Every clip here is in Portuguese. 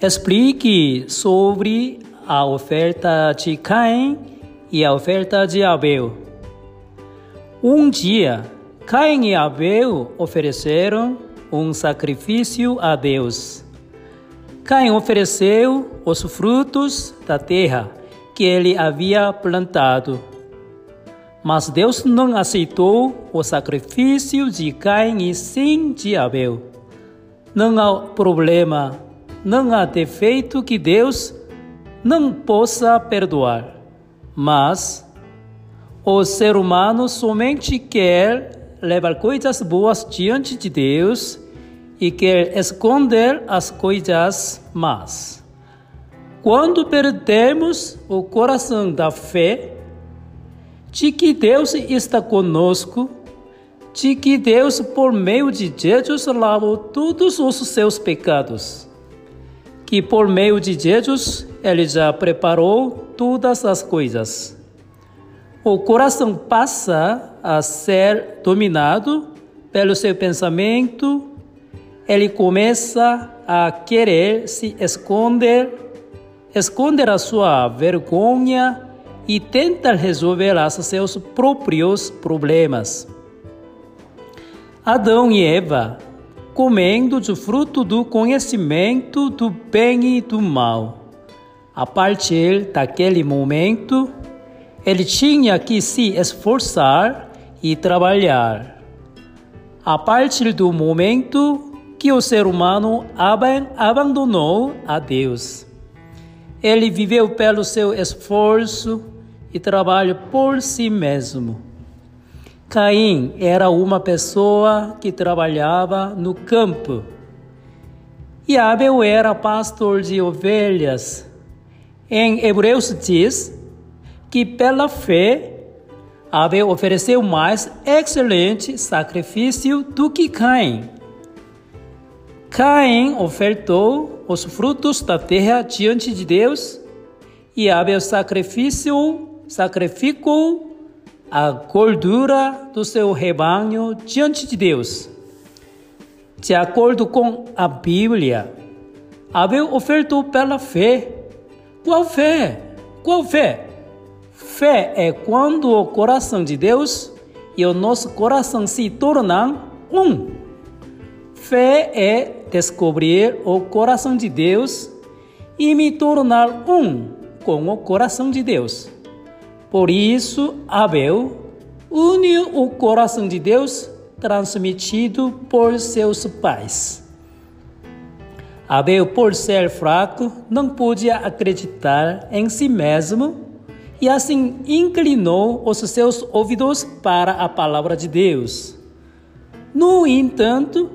Explique sobre a oferta de Caim e a oferta de Abel. Um dia, Caim e Abel ofereceram um sacrifício a Deus. Caim ofereceu os frutos da terra que ele havia plantado. Mas Deus não aceitou o sacrifício de Caim e sim de Abel. Não há problema, não há defeito que Deus não possa perdoar. Mas o ser humano somente quer levar coisas boas diante de Deus e quer esconder as coisas más. Quando perdemos o coração da fé, de que Deus está conosco, de que Deus, por meio de Jesus, lavou todos os seus pecados, que por meio de Jesus Ele já preparou todas as coisas. O coração passa a ser dominado pelo seu pensamento, ele começa a querer se esconder, esconder a sua vergonha e tenta resolver seus próprios problemas. Adão e Eva, comendo do fruto do conhecimento do bem e do mal. A partir daquele momento, ele tinha que se esforçar e trabalhar. A partir do momento que o ser humano abandonou a Deus, ele viveu pelo seu esforço e trabalho por si mesmo. Caim era uma pessoa que trabalhava no campo. E Abel era pastor de ovelhas. Em Hebreus diz que pela fé Abel ofereceu mais excelente sacrifício do que Caim. Caim ofertou os frutos da terra diante de Deus e Abel sacrificou, sacrificou a gordura do seu rebanho diante de Deus. De acordo com a Bíblia, Abel ofertou pela fé. Qual fé? Qual fé? Fé é quando o coração de Deus e o nosso coração se tornam um. Fé é descobrir o coração de Deus e me tornar um com o coração de Deus. Por isso, Abel uniu o coração de Deus transmitido por seus pais. Abel, por ser fraco, não podia acreditar em si mesmo e assim inclinou os seus ouvidos para a palavra de Deus. No entanto,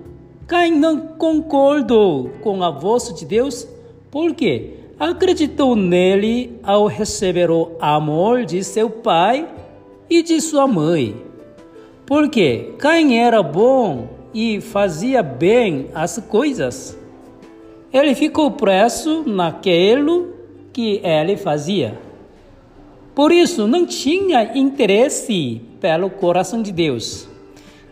Caim não concordou com a voz de Deus porque acreditou nele ao receber o amor de seu pai e de sua mãe. Porque Caim era bom e fazia bem as coisas. Ele ficou preso naquilo que ele fazia. Por isso, não tinha interesse pelo coração de Deus.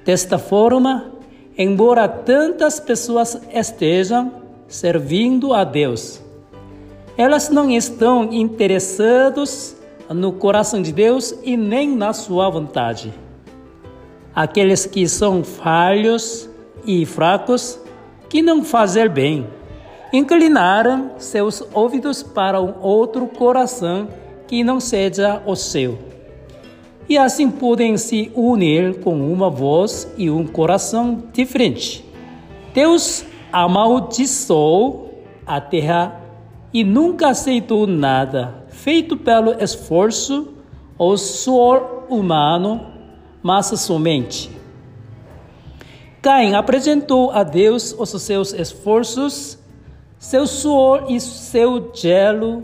Desta forma, embora tantas pessoas estejam servindo a Deus, elas não estão interessadas no coração de Deus e nem na sua vontade. Aqueles que são falhos e fracos, que não fazem bem, inclinaram seus ouvidos para um outro coração que não seja o seu. E assim podem se unir com uma voz e um coração diferente. Deus amaldiçoou a terra e nunca aceitou nada feito pelo esforço ou suor humano, mas somente. Caim apresentou a Deus os seus esforços, seu suor e seu gelo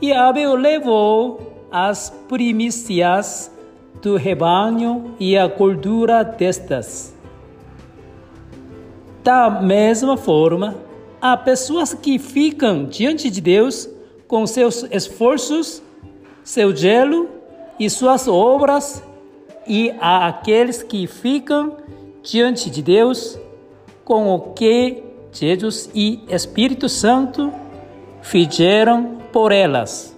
e Abel levou as primícias do rebanho e a gordura destas. Da mesma forma, há pessoas que ficam diante de Deus com seus esforços, seu gelo e suas obras, e há aqueles que ficam diante de Deus com o que Jesus e Espírito Santo fizeram por elas.